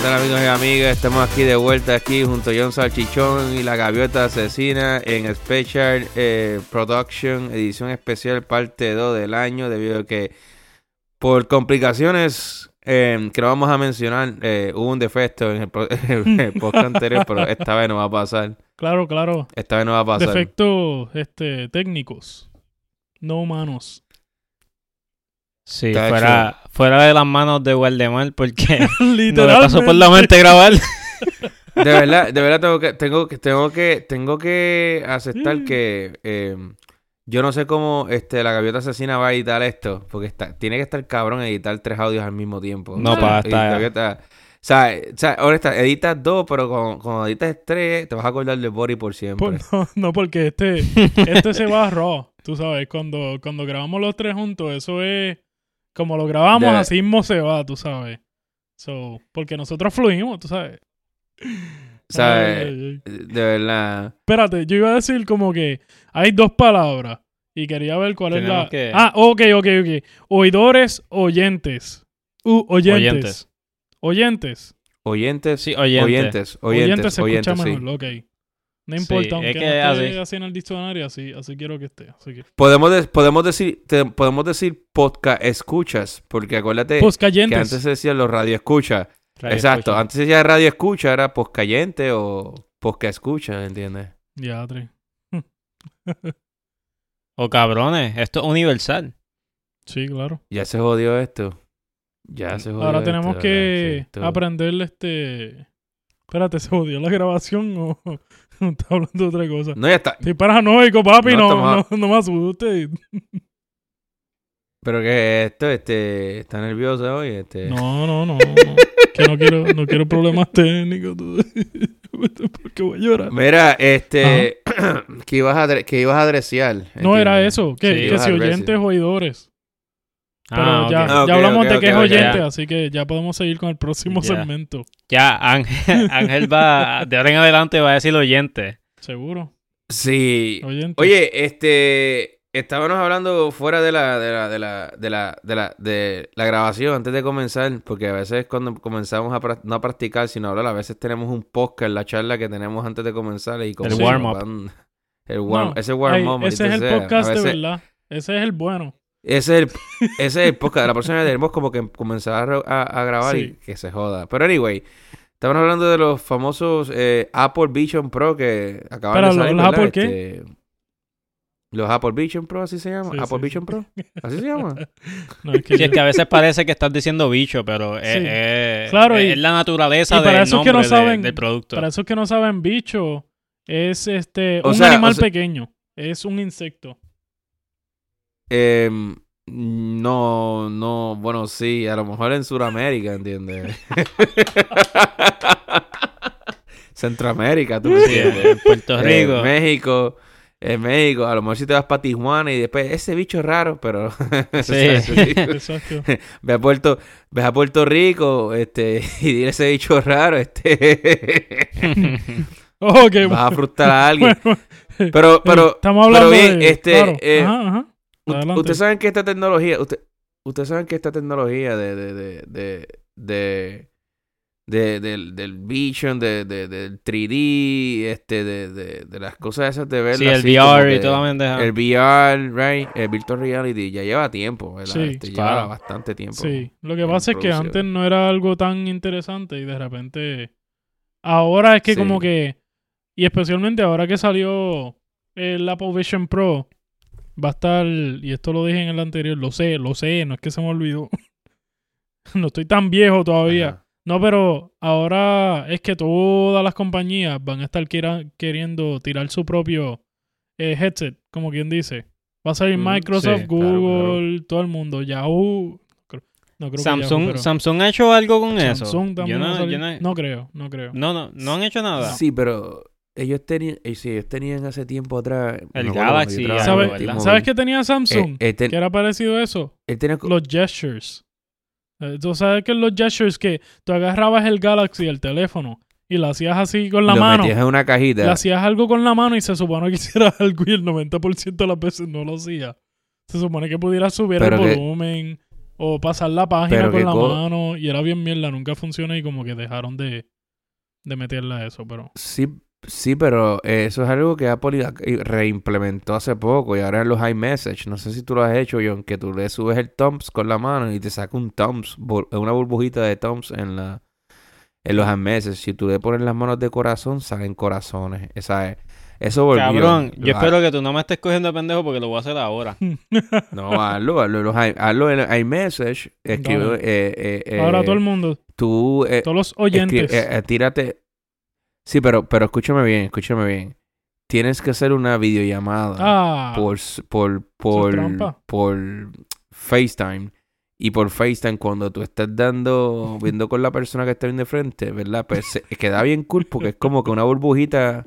¿Qué tal amigos y amigas? Estamos aquí de vuelta aquí junto a John Salchichón y la Gaviota Asesina en Special eh, Production, edición especial parte 2 del año, debido a que por complicaciones eh, que no vamos a mencionar, eh, hubo un defecto en el, en el podcast anterior, pero esta vez no va a pasar. Claro, claro. Esta vez no va a pasar. Defectos este, técnicos. No humanos. Sí, fuera, fuera de las manos de Waldemar porque no le pasó por la mente grabar. De verdad, de verdad tengo que, tengo que, tengo que, tengo que aceptar que eh, yo no sé cómo este la gaviota asesina va a editar esto, porque está, tiene que estar cabrón editar tres audios al mismo tiempo. No, O sea, pa, y está- Gaviota- o sea, o sea, honesta, editas dos, pero cuando, cuando editas tres, te vas a acordar de Body por siempre. Por- no, no, porque este, este se va a raw. Tú sabes, cuando, cuando grabamos los tres juntos, eso es como lo grabamos, De- así mismo se va, tú sabes. So, porque nosotros fluimos, tú sabes. Ay, eh, ay, ay. de verdad. Espérate, yo iba a decir como que hay dos palabras y quería ver cuál es la. que- Ah, ok, ok, ok. Oidores, oyentes. Uh, oyentes. Oyentes. Oyentes, Sí, oyente. oyentes, oyentes, Oyentes se oyentes, escucha sí. mejor, ok. No Sí, importa, es aunque que no esté así. así en el diccionario, así, así quiero que esté. Así que. Podemos, de- podemos decir, te- podemos decir podcast escuchas, porque acuérdate que Poscayentes. antes se decía los radio escucha. Radio Exacto, escucha. antes se decía radio escucha, era poscayente o posca escucha, ¿entiendes? Diatre. O cabrones, esto es universal. Sí, claro. Ya se jodió esto. Ya se jodió Ahora esto, tenemos que Sí, aprender este. Espérate, ¿se jodió la grabación o está hablando de otra cosa? No, ya está. Estoy paranoico, papi, No, no, no, no me asustes. Pero que esto, este, está nervioso hoy, este. No, no, no, no. que no quiero, no quiero problemas técnicos. tú. Porque voy a llorar. Mira, este, que ibas a, que ibas a adreciar. No era eso, que, Sí, que si oyentes oidores. Pero Ah, ya, Ah, ya hablamos de que es oyente, así que ya podemos seguir con el próximo Ya. segmento. Ya, Ángel, Ángel va, de ahora en adelante va a decir oyente. Seguro. Sí. Oyente. Oye, este, estábamos hablando fuera de la, de la, de la, de la, de la, de la grabación antes de comenzar, porque a veces cuando comenzamos a no a practicar, sino a hablar, a veces tenemos un podcast, la charla que tenemos antes de comenzar y como El warm-up. El warm, No, ese warm Ay, up, ese es el sea. podcast de verdad. Ese es el bueno. Ese es el, ese es el podcast. La próxima vez tenemos como que comenzar a, re- a- a grabar y que se joda. Pero anyway, estamos hablando de los famosos eh, Apple Vision Pro que acaban Pero, de salir. ¿los. Apple qué? Este, Los Apple Vision Pro, así se llama. Sí, Apple sí, Vision sí. Pro. Así se llama. No, es que Sí, es yo- que a veces parece que estás diciendo bicho, pero es, Sí. es- Claro, es, y- es la naturaleza y para del esos que nombre no de- saben- del producto. Para esos que no saben, bicho es este O un sea, animal o sea- pequeño. Es un insecto. Em, no, no, bueno, sí, a lo mejor en Sudamérica, ¿entiendes? Centroamérica, tú me entiendes. en Puerto Eh, Rico. México, en México, a lo mejor si te vas para Tijuana y después ese bicho es raro, pero Sí. Exacto. ve a Puerto, ves a Puerto Rico, este, y dile ese bicho raro, este, Ok, vas a frustrar a alguien. bueno, Pero, pero, estamos hablando pero bien, de... este, claro. eh, Ajá, ajá. Adelante. ustedes saben que esta tecnología, usted, ustedes saben que esta tecnología de, de, de, de, de, de- del, del Vision, de, de, del 3D, este, de, de, de las cosas esas de ver sí, el VR y toda la. El VR, right? El Virtual Reality ya lleva tiempo, ¿verdad? Sí, Este, claro. Lleva bastante tiempo. Sí, lo que pasa es que antes no era algo tan interesante y de repente ahora es que Sí. como que y especialmente ahora que salió el Apple Vision Pro va a estar y esto lo dije en el anterior, lo sé, lo sé, no es que se me olvidó. no estoy tan viejo todavía. Ajá. No, pero ahora es que todas las compañías van a estar quiera- queriendo tirar su propio eh, headset, como quien dice. Va a salir Mm, Microsoft, sí, claro, Google, todo el mundo. Yahoo. No creo que Samsung, Yahoo, pero Samsung ha hecho algo con eso. Samsung también Yo no, yo no, No creo, no creo. no, no, no han hecho nada. Sí, pero ellos tenían, eh, sí, ellos tenían hace tiempo atrás. El yo Galaxy, ¿Sabes, ¿verdad? T-Mobile. ¿Sabes qué tenía Samsung? Eh, eh, ten- ¿Qué era parecido a eso? él tenía co- Los gestures. Eh, Tú sabes que los gestures que tú agarrabas el Galaxy, el teléfono, y lo hacías así con la lo mano. metías en una cajita. Le hacías algo con la mano y se supone que hiciera algo y el 90% de las veces no lo hacía. Se supone que pudiera subir Pero el que- volumen O pasar la página Pero con la co- mano y era bien mierda, nunca funcionó y como que dejaron de, de meterle a eso, pero... Sí, sí, pero eh, eso es algo que Apple reimplementó hace poco y ahora en los iMessage, no sé si tú lo has hecho, John, que tú le subes el Thumbs con la mano y te saca un Thumbs, una burbujita de Thumbs en la en los iMessage. Si tú le pones las manos de corazón, salen corazones. Esa es, eso volvió. Cabrón, yo espero que tú no me estés cogiendo de pendejo porque lo voy a hacer ahora. No, hazlo, hazlo, en los i- hazlo en iMessage. Escribe, eh, eh, eh, Ahora todo el mundo, Tú eh, todos los oyentes. eh, tírate. Sí, pero, pero escúchame bien, escúchame bien. Tienes que hacer una videollamada ah, por, por, por, por FaceTime. Y por FaceTime, cuando tú estás dando, viendo con la persona que está bien de frente, ¿verdad? Pues se- queda bien cool porque es como que una burbujita,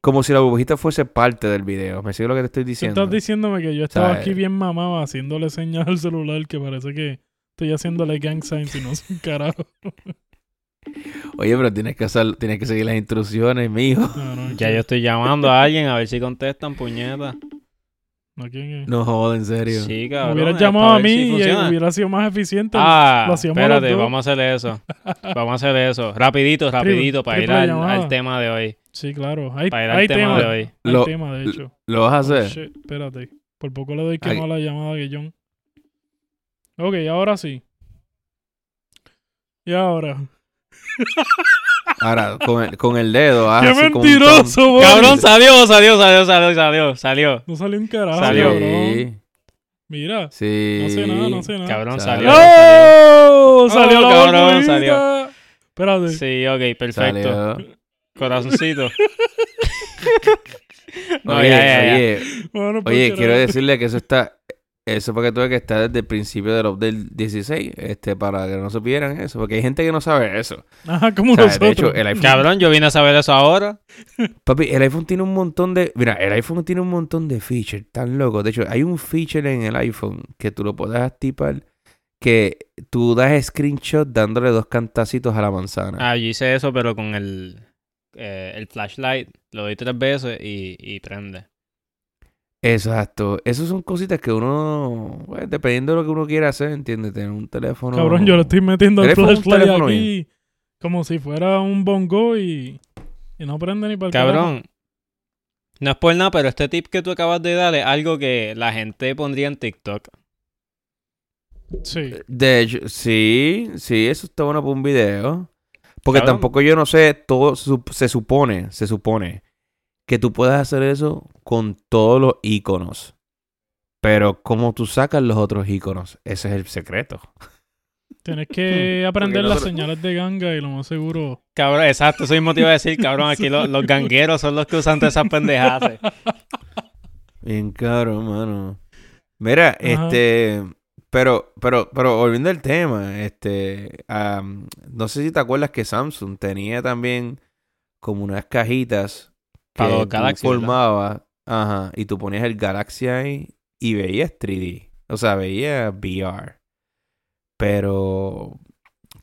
como si la burbujita fuese parte del video. ¿Me sigue lo que te estoy tú diciendo? estás diciéndome que yo estaba aquí bien mamado haciéndole señal al celular que parece que estoy haciéndole gang signs y no sé un carajo. Oye, pero tienes que hacer, tienes que seguir las instrucciones, mijo. No, no, Ya ¿quién- yo estoy llamando a alguien a ver si contestan, puñeta. no, ¿quién es? No jodas, en serio. Sí, Me cabrón. hubieras llamado a mí si y hubiera sido más eficiente. Ah, lo espérate, vamos a hacer eso. Vamos a hacer eso. Rapidito, rapidito, para ir al, al tema de hoy. Sí, claro. Hay, Para ir al hay tema tema, de hoy. hay Lo- tema, de hecho. ¿Lo vas a Oh, hacer? shit, espérate. Por poco le doy que no a la llamada que John. Ok, ahora sí. Y ahora. Ahora, con el, con el dedo. haz ¡Qué así como un mentiroso! Cabrón, salió, salió, salió, salió, salió, salió. No salió un carajo, Salió. cabrón. Sí, Mira. sí. No sé nada, no sé nada. Cabrón, Salió. ¡Oh! Salió Oh, la cabrón, salió. Espérate. Sí, ok, perfecto. Salió. Corazoncito. No, Oye, ya, ya, ya. oye, Bueno, pues, oye, quiero decirle que eso está. Eso porque tuve que estar desde el principio del del 16, este, para que no supieran eso, porque hay gente que no sabe eso. Ajá, como O sea, nosotros. de hecho, el iPhone, Cabrón, yo vine a saber eso ahora. papi, el iPhone tiene un montón de, mira, el iPhone tiene un montón de features tan locos. De hecho, hay un feature en el iPhone que tú lo puedes activar que tú das screenshot dándole dos cantacitos a la manzana. Ah, yo hice eso, pero con el, eh, el flashlight. Lo doy tres veces y, y prende. Exacto. Esas son cositas que uno, pues, dependiendo de lo que uno quiera hacer, ¿entiendes? Tener un teléfono. Cabrón, yo le estoy metiendo el flashlight teléfono aquí como si fuera un bongo y, y no prende ni para el Cabrón. No es por nada, pero este tip que tú acabas de dar es algo que la gente pondría en TikTok. Sí. De hecho, sí, sí, eso está bueno para un video. Porque Cabrón. tampoco yo no sé, todo se supone, se supone que tú puedes hacer eso con todos los iconos. Pero cómo tú sacas los otros iconos, ese es el secreto. Tienes que aprender no las señales de ganga y lo más seguro. Cabrón, exacto, eso mismo te iba a decir, cabrón. Aquí los, los gangueros son los que usan todas esas pendejadas. Bien caro, mano. Mira, Ajá. este, pero, pero, pero volviendo al tema, este, am, no sé si te acuerdas que Samsung tenía también como unas cajitas Para los Galaxy, ¿verdad? formabas, ajá, y tú ponías el Galaxy ahí y veías 3D, o sea, veías VR. Pero,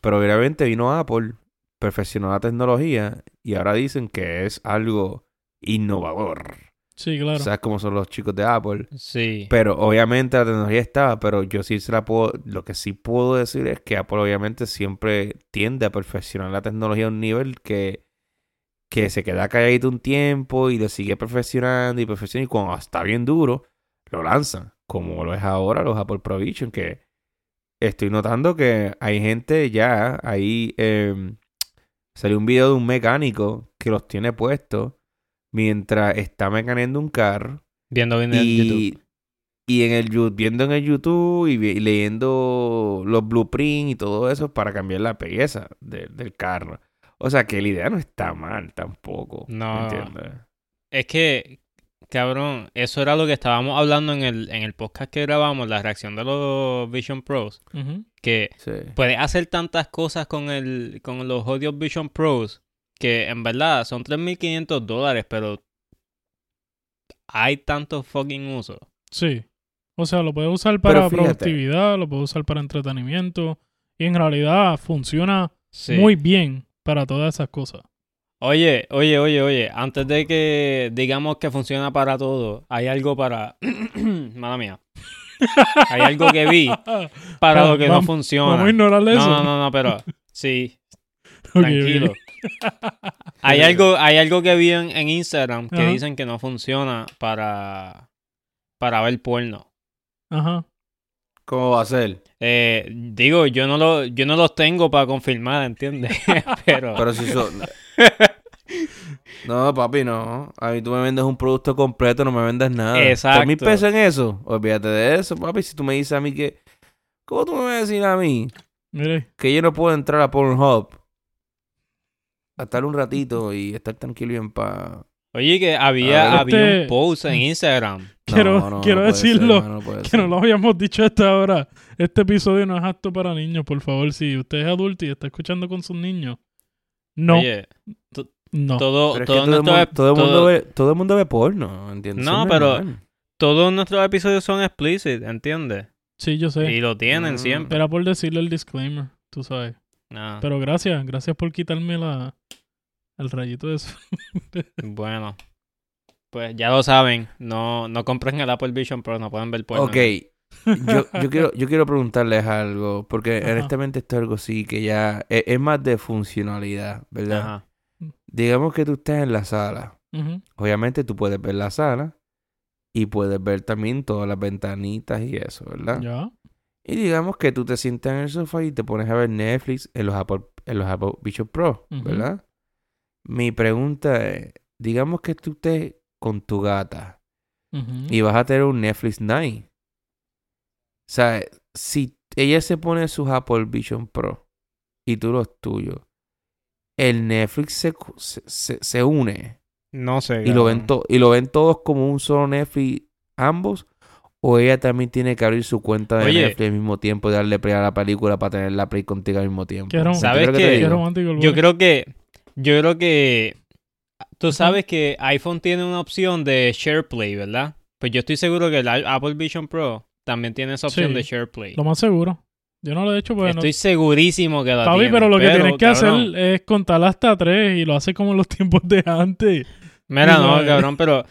pero obviamente vino Apple, perfeccionó la tecnología y ahora dicen que es algo innovador. Sí, claro. ¿Sabes cómo son los chicos de Apple? Sí. Pero obviamente la tecnología estaba, pero yo sí se la puedo, lo que sí puedo decir es que Apple obviamente siempre tiende a perfeccionar la tecnología a un nivel que, que se queda calladito un tiempo y lo sigue perfeccionando y perfecciona y cuando está bien duro, lo lanzan, como lo es ahora los Apple Pro Vision, que estoy notando que hay gente ya, ahí eh, salió un video de un mecánico que los tiene puestos mientras está mecaneando un carro Viendo en YouTube. y, y en el viendo en el YouTube y, y leyendo los blueprints y todo eso para cambiar la pieza de- del carro. O sea que la idea no está mal tampoco. No. ¿Entiendes? Es que, cabrón, eso era lo que estábamos hablando en el, en el podcast que grabamos, la reacción de los Vision Pros. Que Sí. puedes hacer tantas cosas con el con los odios Vision Pros que en verdad son 3.500 dólares, pero hay tantos fucking usos. Sí. O sea, lo puedes usar para productividad, lo puedes usar para entretenimiento. Y en realidad funciona Sí. muy bien para todas esas cosas. Oye, oye, oye, oye, antes de que digamos que funciona para todo, hay algo para... Mala mía. Hay algo que vi para Vamos- lo que no funciona. Vamos a ignorarle no, eso. no, no, no, pero sí, tranquilo. Hay algo, hay algo que vi en, en Instagram que Ajá. dicen que no funciona para, para ver porno. Ajá. ¿Cómo va a ser? Eh, digo, yo no lo, yo no los tengo para confirmar, ¿entiendes? pero, Pero si son... No, papi, no. A mí tú me vendes un producto completo, no me vendes nada. Exacto. ¿Tres mil pesos en eso? Olvídate de eso, papi. Si tú me dices a mí que... ¿Cómo tú me vas a decir a mí Mire, que yo no puedo entrar a Pornhub a estar un ratito y estar tranquilo y en paz? oye, que había, había este- un post en Instagram. Quiero, No, no, quiero no puede ser, decirlo. que ser. no lo habíamos dicho hasta ahora. Este episodio no es apto para niños, por favor. Si usted es adulto y está escuchando con sus niños, no, Oye, no. todo, todo todo, el nuestro mundo, ep- todo, el mundo todo- ve, todo el mundo ve porno, ¿entiendes? No, pero- normal. todos nuestros episodios son explicit, ¿entiendes? Sí, yo sé. Y lo tienen Mm. siempre. Era por decirle el disclaimer, tú sabes. Ah, Pero gracias, gracias por quitarme la el rayito de eso. bueno. Pues ya lo saben, no, no compren el Apple Vision Pro, no pueden ver porno. Ok, yo, yo, quiero, yo quiero preguntarles algo, porque Ajá. honestamente esto es algo sí que ya es, es más de funcionalidad, ¿verdad? Ajá. Digamos que tú estés en la sala. Obviamente tú puedes ver la sala y puedes ver también todas las ventanitas y eso, ¿verdad? Ya. Y digamos que tú te sientas en el sofá y te pones a ver Netflix en los Apple, en los Apple Vision Pro. ¿verdad? Mi pregunta es, digamos que tú estés con tu gata y vas a tener un Netflix Night. O sea, si ella se pone sus Apple Vision Pro y tú los tuyos, el Netflix se, se, se- se une No sé. y lo, ven y lo ven todos como un solo Netflix ambos. O ella también tiene que abrir su cuenta de Oye. Netflix al mismo tiempo y darle play a la película para tener la play contigo al mismo tiempo. Qué ¿Sabes ¿Entiendes lo que qué? romántico el Yo creo que, yo creo que, tú sabes que iPhone tiene una opción de SharePlay, ¿verdad? Pues yo estoy seguro que el Apple Vision Pro también tiene esa opción Sí. de SharePlay. Lo más seguro. Yo no lo he hecho porque no. Estoy segurísimo que la Papi, tiene. pero lo que tienes que cabrón, hacer es contar hasta tres y lo hace como en los tiempos de antes. Mira, no, sabes. cabrón, pero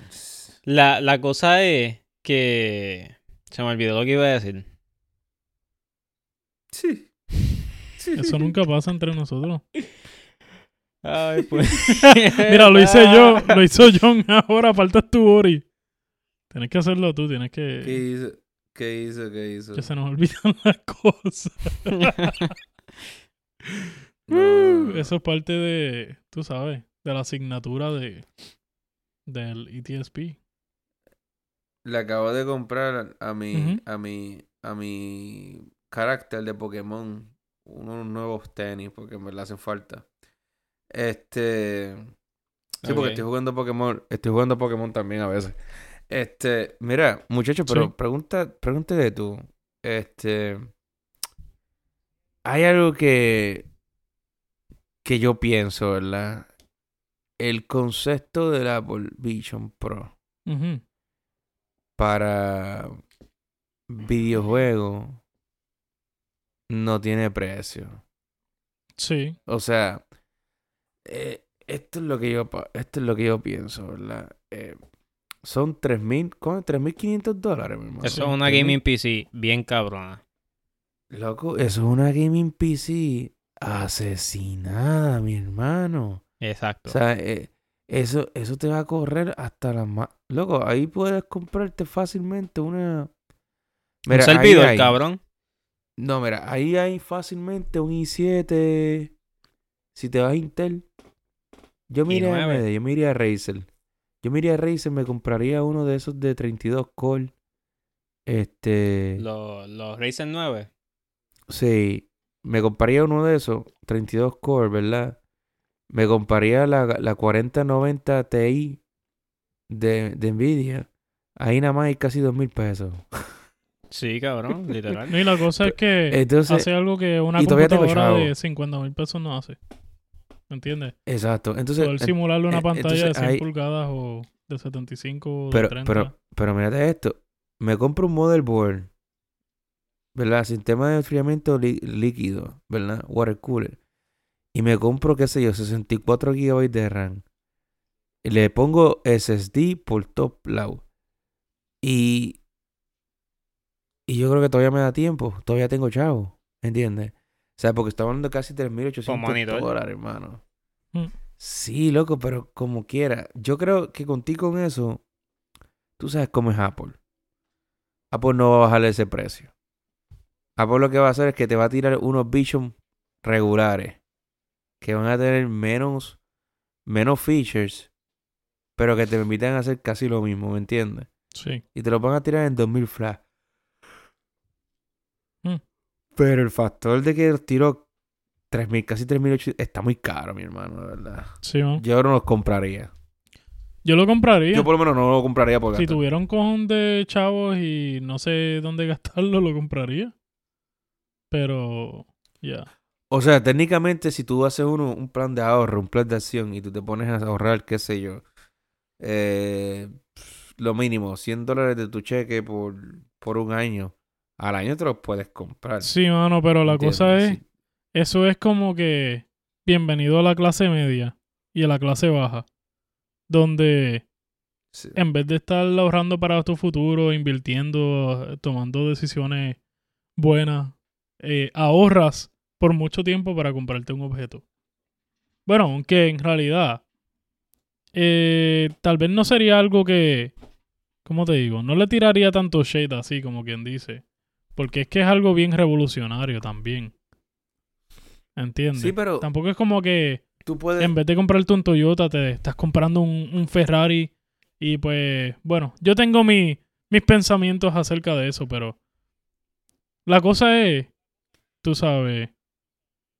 la, la cosa es que... Se me olvidó lo que iba a decir. Sí. Sí. Eso nunca pasa entre nosotros. Ay, pues... Mira, lo hice yo, lo hizo John ahora, falta tu Ori. Tienes que hacerlo tú, tienes ¿Qué que... hizo? ¿Qué hizo? ¿Qué hizo? Que se nos olvidan las cosas. No. Eso es parte de, tú sabes, de la asignatura de del ETSP. Le acabo de comprar a mi, a mi, a mi carácter de Pokémon unos nuevos tenis porque me le hacen falta. Este, sí, porque estoy jugando Pokémon, estoy jugando Pokémon también a veces. Este, mira, muchachos, pero Sí. pregunta, pregúntale tú, este, hay algo que, que yo pienso, ¿verdad? El concepto del Apple Vision Pro para videojuegos no tiene precio. Sí, O sea, eh, esto es lo que yo pa- esto es lo que yo pienso, ¿verdad? Eh, son 3000, ¿cómo? 3500 dólares, mi hermano. Eso es una 3,000. gaming PC bien cabrona. Loco, eso es una gaming PC asesinada, mi hermano. Exacto. O sea, eh, eso, eso te va a correr hasta las más. Loco, ahí puedes comprarte fácilmente una. Un ahí servidor, hay- cabrón. No, mira, ahí hay fácilmente un i7. Si te vas a Intel. Yo me iría a i9. AMD, yo me iría a Razer. Yo me iría a Razer, me compraría uno de esos de 32 core. Este. Los, los Ryzen 9. Sí, me compraría uno de esos, 32 core, ¿verdad? Me compraría la, la 4090 Ti de, de Nvidia. Ahí nada más hay casi dos mil pesos. Sí, cabrón, literal. No, y la cosa es que Entonces, hace algo que una computadora de 50 mil pesos no hace. ¿Me entiendes? exacto. Entonces, Poder simularle una eh, pantalla entonces de 100 ahí- pulgadas o de 75 o de pero, 30. pero, pero mírate esto. Me compro un motherboard, ¿verdad? Sistema de enfriamiento lí- líquido, ¿verdad? Water cooler. Y me compro, qué sé yo, 64 GB de RAM. Y le pongo SSD por top lado. Y Y yo creo que todavía me da tiempo. Todavía tengo chavo. ¿Entiendes? O sea, porque estamos hablando de casi 3.800 monitor. dólares, hermano. Mm. Sí, loco, pero como quiera. Yo creo que contigo con eso, tú sabes cómo es Apple. Apple no va a bajarle ese precio. Apple lo que va a hacer es que te va a tirar unos Vision regulares. Que van a tener menos, menos features. Pero que te permitan hacer casi lo mismo, ¿me entiendes? Sí. Y te lo van a tirar en 2000 flash. Pero el factor de que los tiro 3000, casi 3800 está muy caro, mi hermano, de verdad. Sí, mano. Yo no los compraría. Yo lo compraría. Yo por lo menos no lo compraría por Si gastar. tuviera un cojón de chavos y no sé dónde gastarlo, lo compraría. Pero, ya. O sea, técnicamente si tú haces uno, un plan de ahorro, un plan de acción y tú te pones a ahorrar, qué sé yo, eh, lo mínimo, 100 dólares de tu cheque por, por un año, al año te los puedes comprar. Sí, mano, pero la ¿entiendes? cosa es, Sí. eso es como que bienvenido a la clase media y a la clase baja, donde Sí. en vez de estar ahorrando para tu futuro, invirtiendo, tomando decisiones buenas, eh, ahorras por mucho tiempo para comprarte un objeto. Bueno, aunque en realidad eh, tal vez no sería algo que, ¿cómo te digo? No le tiraría tanto shade así como quien dice, porque es que es algo bien revolucionario también. ¿Entiendes? Sí, pero Tampoco es como que tú puedes... en vez de comprarte un Toyota, te estás comprando un, un Ferrari. Y pues, bueno, yo tengo mi- mis pensamientos acerca de eso, pero la cosa es, tú sabes,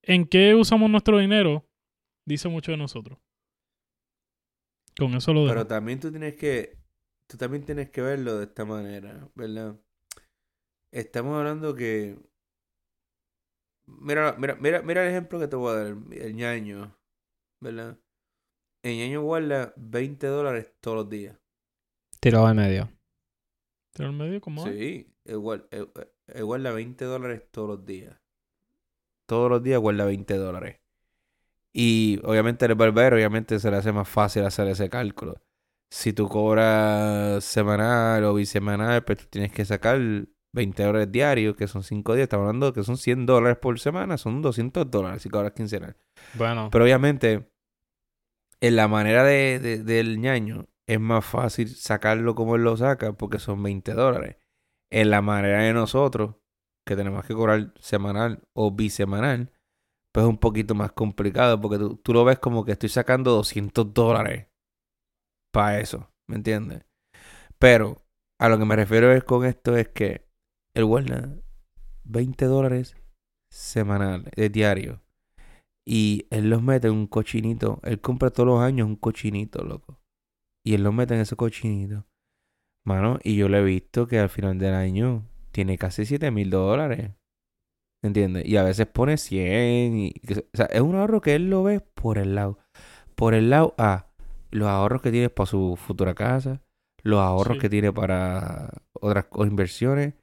en qué usamos nuestro dinero, dice mucho de nosotros. Con eso lo dejo. Pero también tú tienes que, tú también tienes que verlo de esta manera, ¿verdad? Estamos hablando que, mira, mira, mira, mira el ejemplo que te voy a dar, el, el ñaño, ¿verdad? El ñaño guarda 20 dólares todos los días. Tirado de medio. ¿Tiro al medio cómo? Sí, él guarda 20 dólares todos los días. Todos los días guarda 20 dólares. Y obviamente el barbero, obviamente se le hace más fácil hacer ese cálculo. Si tú cobras semanal o bisemanal, pues tú tienes que sacar 20 dólares diarios, que son 5 días. Estamos hablando que son 100 dólares por semana, son 200 dólares si cobras quincenal. Bueno, Pero obviamente, en la manera de, de- del ñaño, es más fácil sacarlo como él lo saca porque son 20 dólares. En la manera de nosotros, que tenemos que cobrar semanal o bisemanal, pues es un poquito más complicado porque tú, tú lo ves como que estoy sacando 200 dólares para eso, ¿me entiendes? Pero a lo que me refiero es con esto es que el guarda 20 dólares semanal, de diario. Y él los mete en un cochinito. Él compra todos los años un cochinito, loco. Y él los mete en ese cochinito. Mano, y yo le he visto que al final del año tiene casi 7 mil dólares. ¿Entiendes? Y a veces pone 100. Y, o sea, es un ahorro que él lo ve por el lado. Por el lado A, los ahorros que tiene para su futura casa. Los ahorros Sí. que tiene para otras inversiones.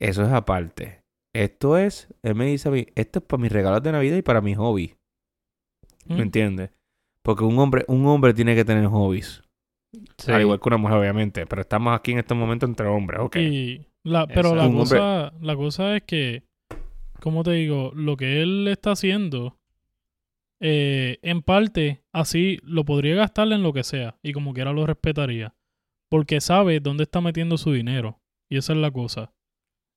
Eso es aparte. Esto es, él me dice a mí, esto es para mis regalos de Navidad y para mis hobbies. ¿Mm? ¿Me entiendes? Porque un hombre, un hombre tiene que tener hobbies. sí. Al igual que una mujer, obviamente. Pero estamos aquí en este momento entre hombres, ok. Y la, pero la hombre- cosa, la cosa es que, como te digo, lo que él está haciendo, eh, en parte, así lo podría gastar en lo que sea y como quiera lo respetaría. Porque sabe dónde está metiendo su dinero. Y esa es la cosa.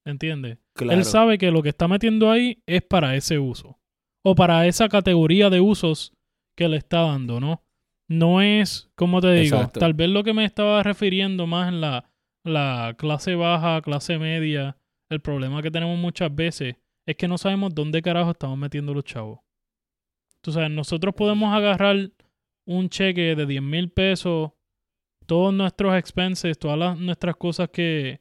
¿Entiendes? Claro. Él sabe que lo que está metiendo ahí es para ese uso. O para esa categoría de usos que le está dando, ¿no? No es, como te digo, Exacto. tal vez lo que me estaba refiriendo más en la, la clase baja, clase media, el problema que tenemos muchas veces es que no sabemos dónde carajo estamos metiendo los chavos. Tú sabes, nosotros podemos agarrar un cheque de 10 mil pesos, todos nuestros expenses, todas las, nuestras cosas que,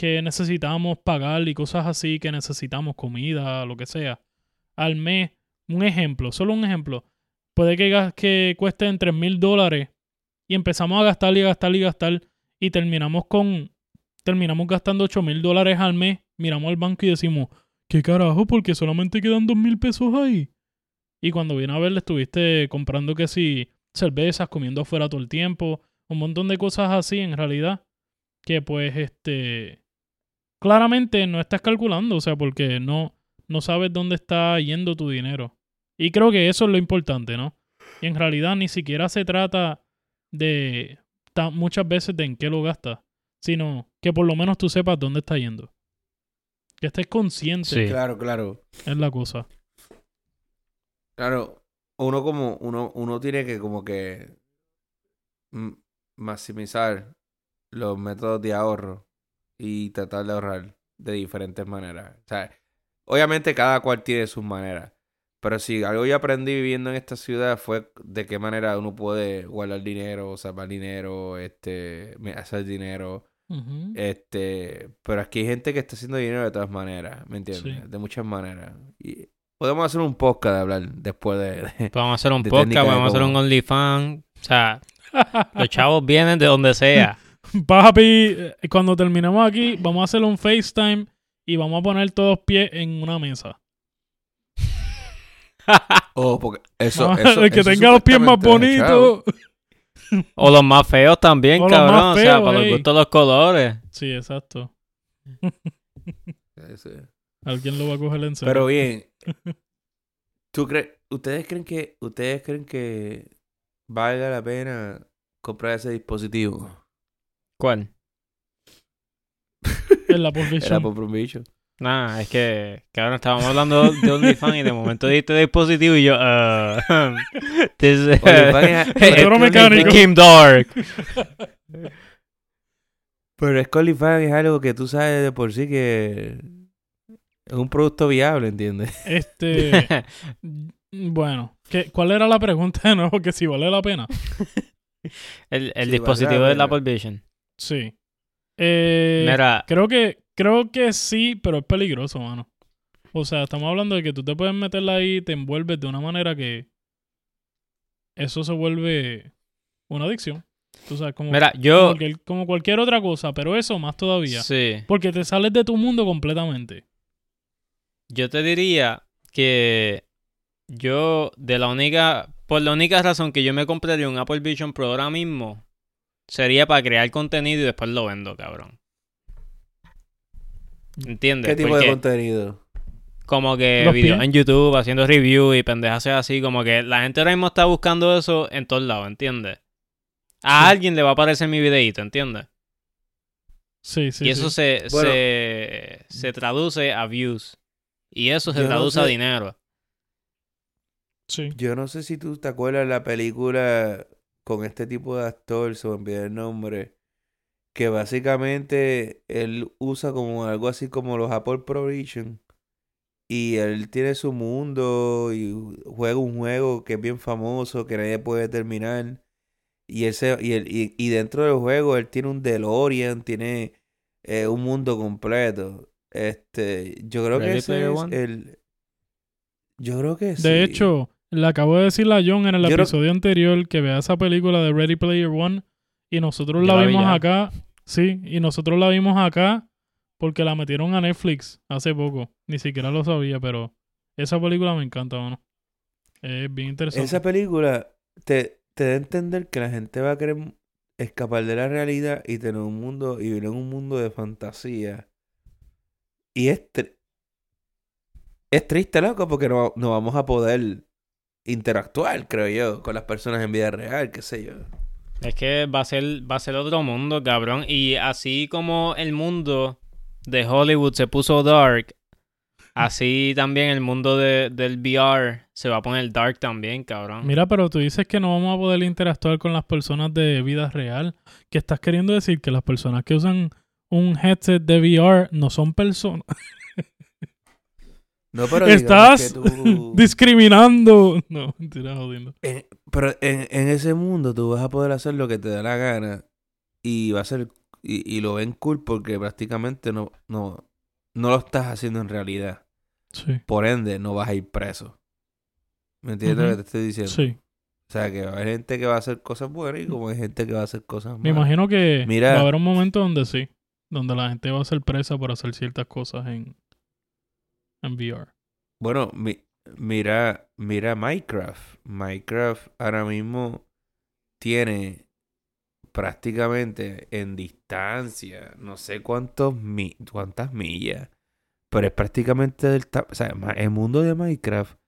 que necesitamos pagar y cosas así que necesitamos, comida, lo que sea, al mes. Un ejemplo, solo un ejemplo. Puede que, que cuesten 3 mil dólares y empezamos a gastar y gastar y gastar y terminamos con terminamos gastando 8 mil dólares al mes. Miramos al banco y decimos, ¿qué carajo? Porque solamente quedan 2 mil pesos ahí. Y cuando viene a ver, le estuviste comprando que si cervezas, comiendo afuera todo el tiempo, un montón de cosas así en realidad. Que pues este claramente no estás calculando, o sea, porque no, no sabes dónde está yendo tu dinero. Y creo que eso es lo importante, ¿no? Y en realidad ni siquiera se trata de muchas veces de en qué lo gastas, sino que por lo menos tú sepas dónde está yendo. Que estés consciente Sí. Claro, claro. es la cosa. Claro, uno como, uno, uno tiene que como que maximizar los métodos de ahorro y tratar de ahorrar de diferentes maneras. O sea, obviamente cada cual tiene sus maneras. Pero si algo yo aprendí viviendo en esta ciudad fue de qué manera uno puede guardar dinero, salvar dinero, este, hacer dinero, este, pero aquí hay gente que está haciendo dinero de todas maneras, ¿me entiendes? Sí. De muchas maneras. Y podemos hacer un podcast de hablar después de, de- Podemos hacer un podcast, podemos hacer un OnlyFans. O sea, los chavos vienen de donde sea. Papi, eh, cuando terminemos aquí, vamos a hacer un FaceTime y vamos a poner todos pies en una mesa. Oh, porque eso, Vamos a- eso- el que eso tenga los pies más bonitos. O los más feos también, O cabrón. o sea, para los gustos los colores. Sí, exacto. Sí. Alguien lo va a coger en serio. Pero bien, ¿tú crees, ustedes creen que, ustedes creen que valga la pena comprar ese dispositivo? ¿Cuál? en la Era position. por un bicho. Nah, es que, cabrón, estábamos hablando de OnlyFans y de momento diste dispositivo y yo, uh, this es- mecánico. became dark. Pero es que OnlyFans es algo que tú sabes de por sí que es un producto viable, ¿entiendes? Este. bueno, ¿qué, ¿cuál era la pregunta de nuevo? Que si vale la pena. el el Sí, dispositivo vale la del. Apple Vision. Sí. Eh, Mira, Creo que, creo que sí, pero es peligroso, mano. O sea, estamos hablando de que tú te puedes meterla ahí y te envuelves de una manera que eso se vuelve una adicción. Tú sabes, como, mira, como, yo... cualquier, como cualquier otra cosa, pero eso más todavía. Sí. Porque te sales de tu mundo completamente. Yo te diría que yo, de la única, por la única razón que yo me compraría un Apple Vision Pro ahora mismo, sería para crear contenido y después lo vendo, cabrón. ¿Entiendes? ¿Qué tipo Porque de contenido? como que videos pies. en YouTube, haciendo review y pendejas así, como que la gente ahora mismo está buscando eso en todos lados, ¿entiendes? A Sí. alguien le va a aparecer mi videíto, ¿entiendes? Sí, sí. y eso sí. se, Bueno. se, se traduce a views. Y eso se no traduce a dinero. Sí. Yo no sé si tú te acuerdas la película con este tipo de actor, se me olvidó el nombre, que básicamente él usa como algo así como los Apple Pro Vision y él tiene su mundo y juega un juego que es bien famoso, que nadie puede terminar y, ese, y, el- y, y dentro del juego él tiene un DeLorean, tiene eh, un mundo completo. Este, yo creo que ese es One? el... Yo creo que sí. De hecho, le acabo de decirle a John en el Yo episodio anterior que vea esa película de Ready Player One y nosotros la la vi vimos ya. acá. Sí, y nosotros la vimos acá porque la metieron a Netflix hace poco. Ni siquiera lo sabía, pero esa película me encanta, mano. Es bien interesante. Esa película te, te da a entender que la gente va a querer escapar de la realidad y tener un mundo y vivir en un mundo de fantasía. Y es, tri- es triste, loco, porque no, no vamos a poder interactuar, creo yo, con las personas en vida real, qué sé yo. Es que va a ser, va a ser otro mundo, cabrón. Y así como el mundo de Hollywood se puso dark, así también el mundo de, del VR se va a poner dark también, cabrón. Mira, pero tú dices que no vamos a poder interactuar con las personas de vida real. ¿Qué estás queriendo decir? Que las personas que usan un headset de VR no son personas. No, pero Estás que tú- discriminando. No, mentira, jodiendo. en- pero en, en ese mundo tú vas a poder hacer lo que te da la gana y va a ser y, y lo ven cool porque prácticamente no, no, no lo estás haciendo en realidad. Sí, Por ende, no vas a ir preso. ¿Me entiendes lo que te estoy diciendo? sí. O sea, que va a haber gente que va a hacer cosas buenas y como hay gente que va a hacer cosas malas. Me imagino que Mira. va a haber un momento donde sí. Donde la gente va a ser presa por hacer ciertas cosas en, en VR. Bueno, mi- mira, mira Minecraft. Minecraft ahora mismo tiene prácticamente en distancia, no sé cuántos mi- cuántas millas, pero es prácticamente del o sea, el mundo de Minecraft,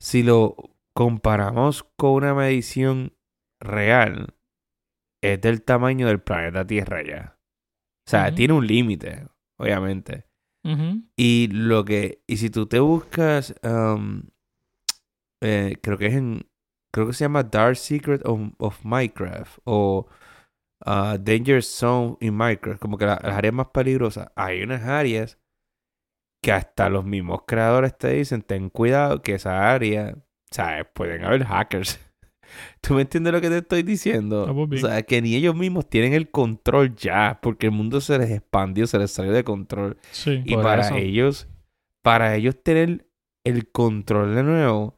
si lo comparamos con una medición real, es del tamaño del planeta Tierra ya. O sea, tiene un límite, obviamente. Y lo que. Y si tú te buscas. eh, creo que es en. Creo que se llama Dark Secret of, of Minecraft. O uh, Danger Zone in Minecraft. Como que la- las áreas más peligrosas. Hay unas áreas que hasta los mismos creadores te dicen: ten cuidado que esa área. ¿Sabes? Pueden haber hackers. ¿Tú me entiendes lo que te estoy diciendo? Ah, pues o sea, que ni ellos mismos tienen el control ya. Porque el mundo se les expandió, se les salió de control. Sí. Y para eso. ellos, para ellos tener el control de nuevo,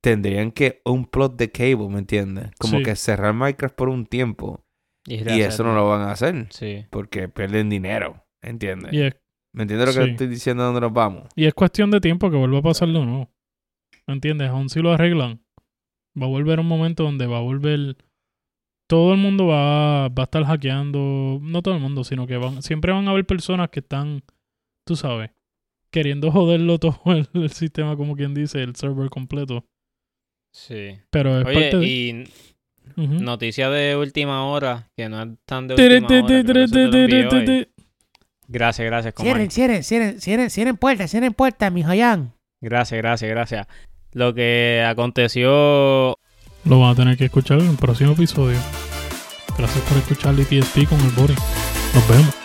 tendrían que un plot de cable, ¿me entiendes? Como Sí. que cerrar Minecraft por un tiempo. Y, Y eso no lo van a hacer. Sí. Porque pierden dinero, ¿entiendes? Y es, ¿Me entiendes lo que Sí. le estoy diciendo? ¿Dónde nos vamos? y es cuestión de tiempo que vuelva a pasar de nuevo. ¿Me entiendes? Aún si lo arreglan, va a volver un momento donde va a volver. Todo el mundo va, va a estar hackeando. No todo el mundo, sino que van, siempre van a haber personas que están, tú sabes, queriendo joderlo todo el, el sistema, como quien dice, el server completo. Sí. Pero es Oye, parte de. y Ujú. noticia de última hora, que no es tan de última hora. Gracias, gracias. Cierren, cierren, cierren, cierren, cierren puertas, cierren puertas, mi joyán. Gracias, gracias, gracias. Lo que aconteció Lo van a tener que escuchar en el próximo episodio. Gracias por escuchar LTSP con el Bori. Nos vemos.